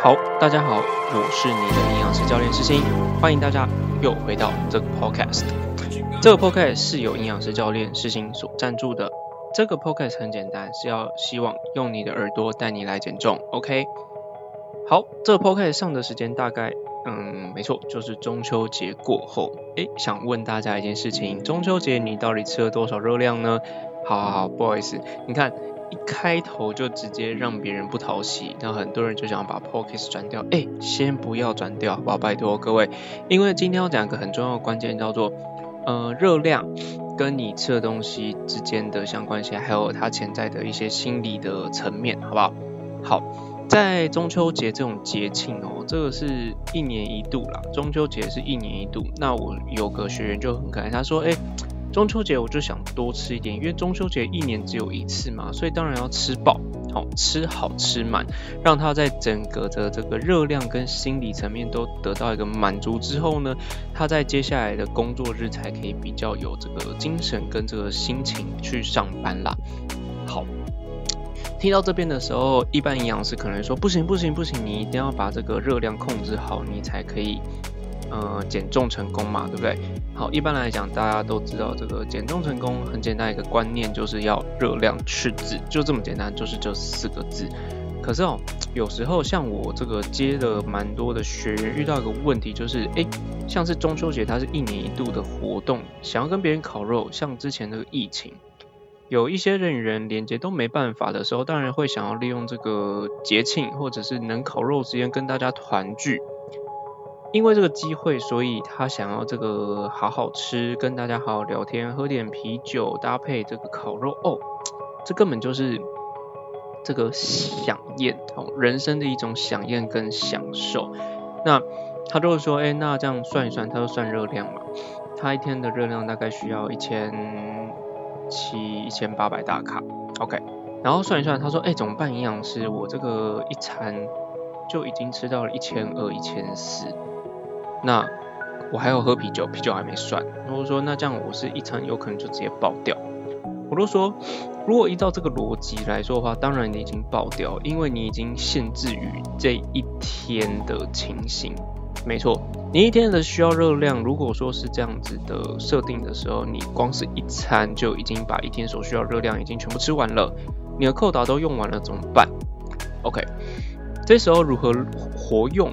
好，大家好，我是你的营养师教练世新，欢迎大家又回到这个 podcast。这个 podcast 是由营养师教练世新所赞助的。这个 podcast 很简单，是要希望用你的耳朵带你来减重。OK，好，这个 podcast 上的时间大概，嗯，没错，就是中秋节过后。诶，想问大家一件事情，中秋节你到底吃了多少热量呢？好好好，不好意思，你看。一开头就直接让别人不讨喜，那很多人就想把 podcast 转掉。哎，先不要转掉，好不好？拜托各位，因为今天要讲一个很重要的关键，叫做呃热量跟你吃的东西之间的相关性，还有它潜在的一些心理的层面，好不好？好，在中秋节这种节庆哦，这个是一年一度啦，中秋节是一年一度。那我有个学员就很可爱，他说，哎。中秋节我就想多吃一点，因为中秋节一年只有一次嘛，所以当然要吃饱，好吃好吃满，让他在整个的这个热量跟心理层面都得到一个满足之后呢，他在接下来的工作日才可以比较有这个精神跟这个心情去上班啦。好，听到这边的时候，一般营养师可能说不行不行不行，你一定要把这个热量控制好，你才可以。呃，减重成功嘛，对不对？好，一般来讲，大家都知道这个减重成功很简单一个观念，就是要热量赤字，就这么简单，就是这四个字。可是哦，有时候像我这个接的蛮多的学员，遇到一个问题，就是哎，像是中秋节，它是一年一度的活动，想要跟别人烤肉，像之前那个疫情，有一些人与人连接都没办法的时候，当然会想要利用这个节庆，或者是能烤肉时间跟大家团聚。因为这个机会，所以他想要这个好好吃，跟大家好好聊天，喝点啤酒，搭配这个烤肉哦，这根本就是这个享宴哦，人生的一种享宴跟享受。那他就会说，哎，那这样算一算，他就算热量嘛，他一天的热量大概需要一千七、一千八百大卡，OK，然后算一算，他说，哎，怎么办？营养师，我这个一餐就已经吃到了一千二、一千四。那我还要喝啤酒，啤酒还没算。如果说那这样，我是一餐有可能就直接爆掉。我都说，如果依照这个逻辑来说的话，当然你已经爆掉，因为你已经限制于这一天的情形。没错，你一天的需要热量，如果说是这样子的设定的时候，你光是一餐就已经把一天所需要热量已经全部吃完了，你的扣打都用完了怎么办？OK，这时候如何活用？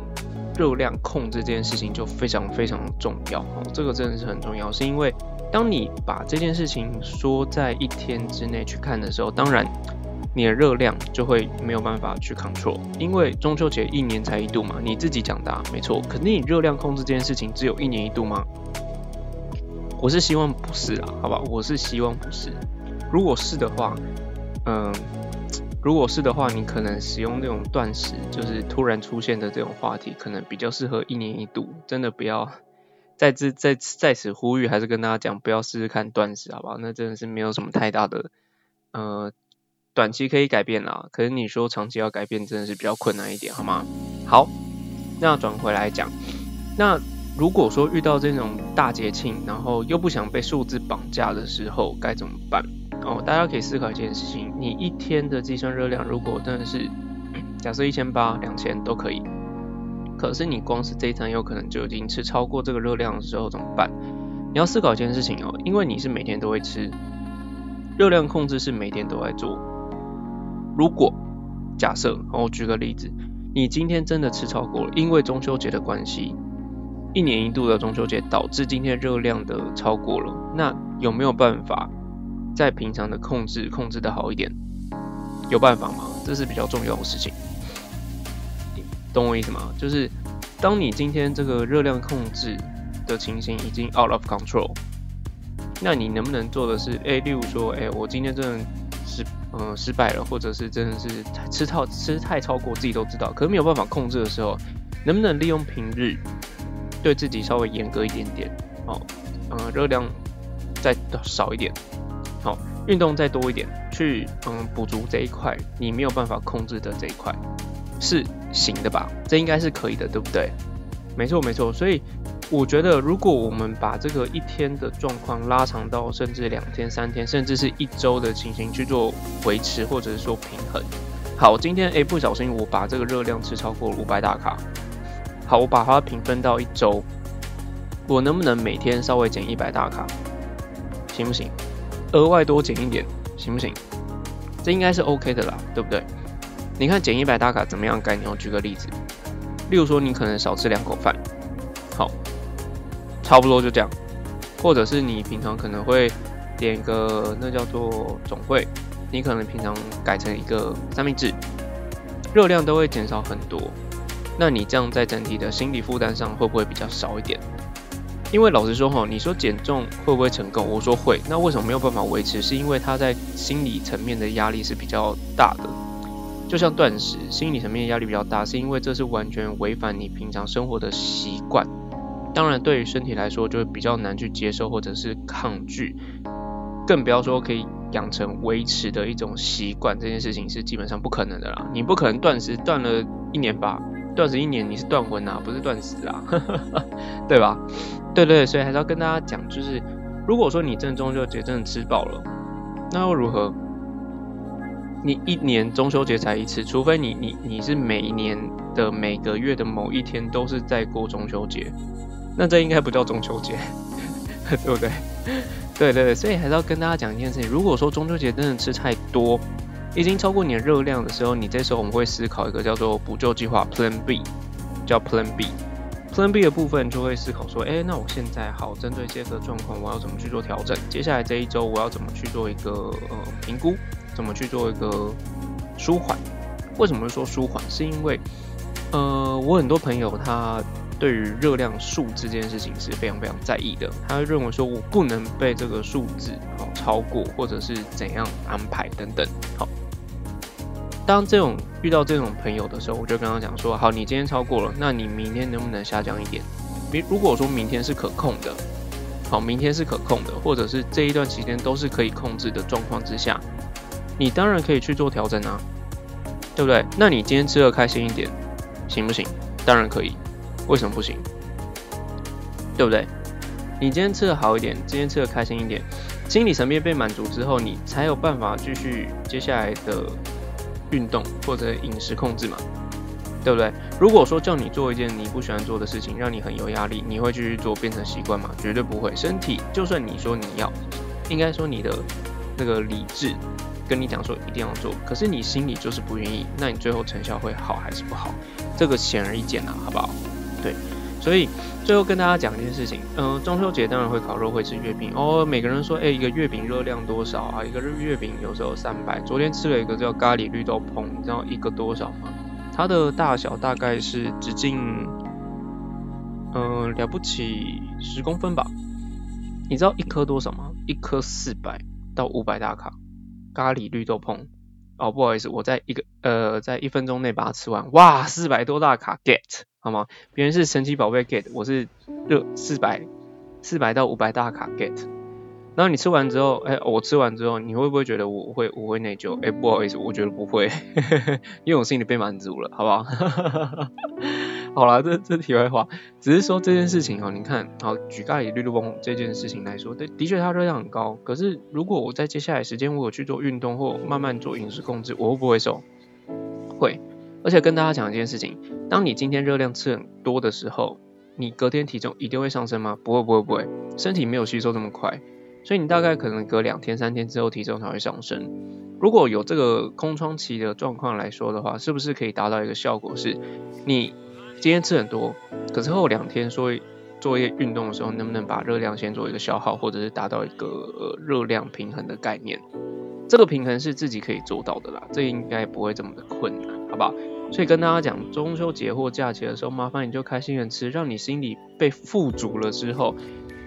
热量控制这件事情就非常非常重要哦，这个真的是很重要，是因为当你把这件事情说在一天之内去看的时候，当然你的热量就会没有办法去 control，因为中秋节一年才一度嘛，你自己讲的没错，肯定你热量控制这件事情只有一年一度吗？我是希望不是啦，好吧，我是希望不是，如果是的话，嗯。如果是的话，你可能使用那种断食，就是突然出现的这种话题，可能比较适合一年一度。真的不要在这在在此呼吁，还是跟大家讲，不要试试看断食，好不好？那真的是没有什么太大的呃短期可以改变啦。可是你说长期要改变，真的是比较困难一点，好吗？好，那转回来讲，那如果说遇到这种大节庆，然后又不想被数字绑架的时候，该怎么办？哦，大家可以思考一件事情：你一天的计算热量，如果真的是假设一千八、两千都可以，可是你光是这一餐有可能就已经吃超过这个热量的时候怎么办？你要思考一件事情哦，因为你是每天都会吃，热量控制是每天都在做。如果假设，我举个例子，你今天真的吃超过了，因为中秋节的关系，一年一度的中秋节导致今天热量的超过了，那有没有办法？在平常的控制控制的好一点，有办法吗？这是比较重要的事情，懂我意思吗？就是当你今天这个热量控制的情形已经 out of control，那你能不能做的是，哎，例如说，哎，我今天真的失，嗯，失败了，或者是真的是吃超吃太超过，自己都知道，可是没有办法控制的时候，能不能利用平日对自己稍微严格一点点，哦，嗯，热量再少一点。运动再多一点，去嗯补足这一块，你没有办法控制的这一块，是行的吧？这应该是可以的，对不对？没错没错，所以我觉得，如果我们把这个一天的状况拉长到甚至两天、三天，甚至是一周的情形去做维持，或者是说平衡，好，今天诶不小心我把这个热量吃超过了五百大卡。好，我把它平分到一周，我能不能每天稍微减一百大卡，行不行？额外多减一点，行不行？这应该是 OK 的啦，对不对？你看减一百大卡怎么样概念？我举个例子，例如说你可能少吃两口饭，好，差不多就这样。或者是你平常可能会点一个那叫做总会，你可能平常改成一个三明治，热量都会减少很多。那你这样在整体的心理负担上会不会比较少一点？因为老实说哈，你说减重会不会成功？我说会。那为什么没有办法维持？是因为他在心理层面的压力是比较大的。就像断食，心理层面压力比较大，是因为这是完全违反你平常生活的习惯。当然，对于身体来说，就会比较难去接受或者是抗拒。更不要说可以养成维持的一种习惯，这件事情是基本上不可能的啦。你不可能断食断了一年吧？断食一年，你是断魂啊，不是断食啊，对吧？对对，所以还是要跟大家讲，就是如果说你正中秋节真的吃饱了，那又如何？你一年中秋节才一次，除非你你你是每一年的每个月的某一天都是在过中秋节，那这应该不叫中秋节，对不对？对对对，所以还是要跟大家讲一件事情，如果说中秋节真的吃太多。已经超过你的热量的时候，你这时候我们会思考一个叫做补救计划 Plan B，叫 Plan B。Plan B 的部分就会思考说，哎，那我现在好，针对这个状况，我要怎么去做调整？接下来这一周我要怎么去做一个呃评估？怎么去做一个舒缓？为什么说舒缓？是因为呃，我很多朋友他对于热量数这件事情是非常非常在意的，他会认为说我不能被这个数字好超过，或者是怎样安排等等，好。当这种遇到这种朋友的时候，我就跟他讲说：好，你今天超过了，那你明天能不能下降一点？比如果说明天是可控的，好，明天是可控的，或者是这一段期间都是可以控制的状况之下，你当然可以去做调整啊，对不对？那你今天吃的开心一点，行不行？当然可以，为什么不行？对不对？你今天吃的好一点，今天吃的开心一点，心理层面被满足之后，你才有办法继续接下来的。运动或者饮食控制嘛，对不对？如果说叫你做一件你不喜欢做的事情，让你很有压力，你会继续做变成习惯吗？绝对不会。身体就算你说你要，应该说你的那个理智跟你讲说一定要做，可是你心里就是不愿意，那你最后成效会好还是不好？这个显而易见啊，好不好？所以最后跟大家讲一件事情，嗯，中秋节当然会烤肉，会吃月饼哦。每个人说，哎，一个月饼热量多少啊？一个月饼有时候三百。昨天吃了一个叫咖喱绿豆椪，你知道一个多少吗？它的大小大概是直径，嗯，了不起十公分吧。你知道一颗多少吗？一颗四百到五百大卡，咖喱绿豆椪。哦，不好意思，我在一个呃，在一分钟内把它吃完。哇，四百多大卡，get 好吗？别人是神奇宝贝 get，我是热四百四百到五百大卡 get。然后你吃完之后，哎，我吃完之后，你会不会觉得我会我会内疚？哎，不好意思，我觉得不会，因为我心里被满足了，好不好？好了，这这题外话，只是说这件事情哦，你看，好举咖喱绿豆椪这件事情来说，的的确它热量很高。可是如果我在接下来时间我有去做运动或慢慢做饮食控制，我会不会瘦？会。而且跟大家讲一件事情，当你今天热量吃很多的时候，你隔天体重一定会上升吗？不会，不会，不会。身体没有吸收这么快，所以你大概可能隔两天、三天之后体重才会上升。如果有这个空窗期的状况来说的话，是不是可以达到一个效果是，你？今天吃很多，可是后两天说做一些运动的时候，能不能把热量先做一个消耗，或者是达到一个热量平衡的概念？这个平衡是自己可以做到的啦，这应该不会这么的困难，好不好？所以跟大家讲，中秋节或假期的时候，麻烦你就开心的吃，让你心里被富足了之后，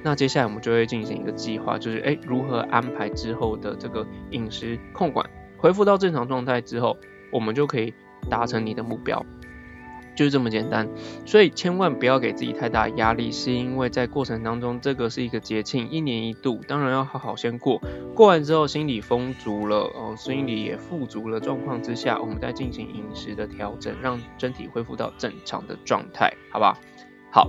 那接下来我们就会进行一个计划，就是哎如何安排之后的这个饮食控管，恢复到正常状态之后，我们就可以达成你的目标。就这么简单，所以千万不要给自己太大压力，是因为在过程当中，这个是一个节庆，一年一度，当然要好好先过。过完之后，心里丰足了，哦，心里也富足了状况之下，我们再进行饮食的调整，让身体恢复到正常的状态，好吧？好，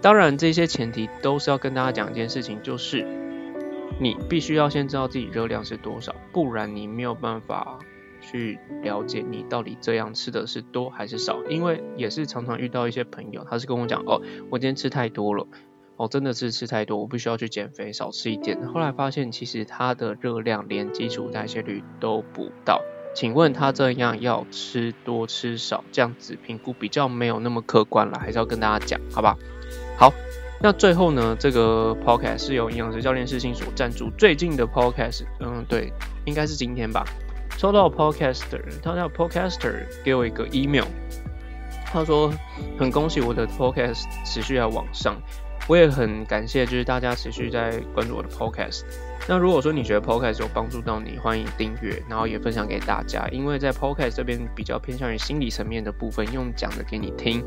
当然这些前提都是要跟大家讲一件事情，就是你必须要先知道自己热量是多少，不然你没有办法。去了解你到底这样吃的是多还是少，因为也是常常遇到一些朋友，他是跟我讲，哦，我今天吃太多了，哦，真的是吃太多，我必须要去减肥，少吃一点。后来发现其实它的热量连基础代谢率都不到，请问他这样要吃多吃少，这样子评估比较没有那么客观了，还是要跟大家讲，好吧？好。那最后呢，这个 podcast 是由营养师教练世新所赞助。最近的 podcast，嗯，对，应该是今天吧。收到 podcaster，他叫 podcaster 给我一个 email，他说很恭喜我的 podcast 持续在往上，我也很感谢就是大家持续在关注我的 podcast。那如果说你觉得 podcast 有帮助到你，欢迎订阅，然后也分享给大家，因为在 podcast 这边比较偏向于心理层面的部分，用讲的给你听。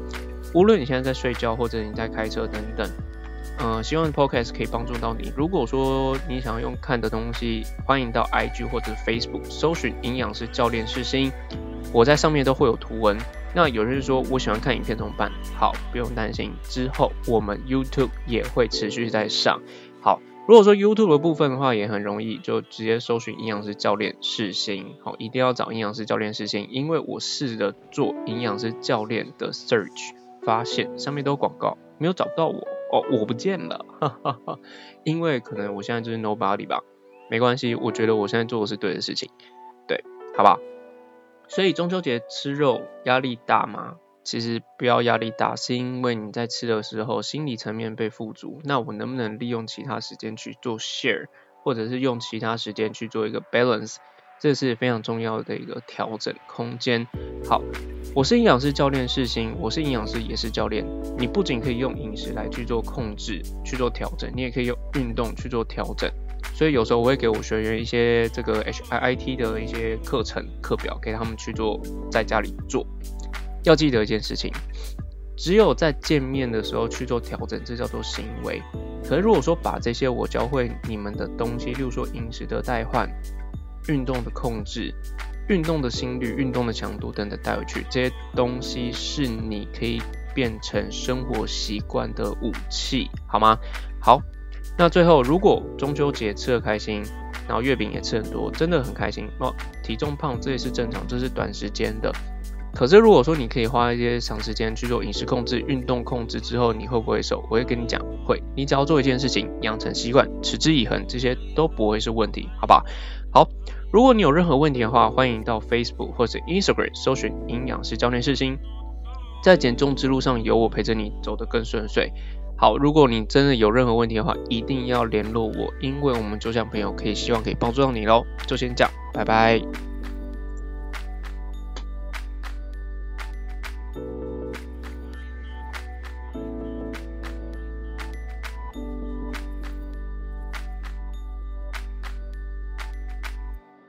无论你现在在睡觉，或者你在开车等等，嗯，希望 podcast 可以帮助到你。如果说你想要用看的东西，欢迎到 IG 或者 Facebook 搜寻营养师教练世新，我在上面都会有图文。那有人说我喜欢看影片怎么办？好，不用担心，之后我们 YouTube 也会持续在上。好，如果说 YouTube 的部分的话也很容易，就直接搜寻营养师教练世新。好，一定要找营养师教练世新，因为我试着做营养师教练的 search。发现上面都有广告，没有找到我哦，我不见了，哈哈哈。因为可能我现在就是 nobody 吧，没关系，我觉得我现在做的是对的事情，对，好吧。所以中秋节吃肉压力大吗？其实不要压力大，是因为你在吃的时候心理层面被富足。那我能不能利用其他时间去做 share，或者是用其他时间去做一个 balance？这是非常重要的一个调整空间。好，我是营养师教练世新，我是营养师也是教练。你不仅可以用饮食来去做控制、去做调整，你也可以用运动去做调整。所以有时候我会给我学员一些这个 H I I T 的一些课程课表，给他们去做，在家里做。要记得一件事情，只有在见面的时候去做调整，这叫做行为。可是如果说把这些我教会你们的东西，例如说饮食的代换。运动的控制、运动的心率、运动的强度等等带回去，这些东西是你可以变成生活习惯的武器，好吗？好，那最后如果中秋节吃的开心，然后月饼也吃很多，真的很开心哦。体重胖这也是正常，这是短时间的。可是如果说你可以花一些长时间去做饮食控制、运动控制之后，你会不会瘦？我会跟你讲，会。你只要做一件事情，养成习惯，持之以恒，这些都不会是问题，好吧好？如果你有任何问题的话，欢迎到 Facebook 或者 Instagram 搜寻营养师教练世新，在减重之路上有我陪着你走得更顺遂。好，如果你真的有任何问题的话，一定要联络我，因为我们就像朋友，可以希望可以帮助到你喽。就先这样，拜拜。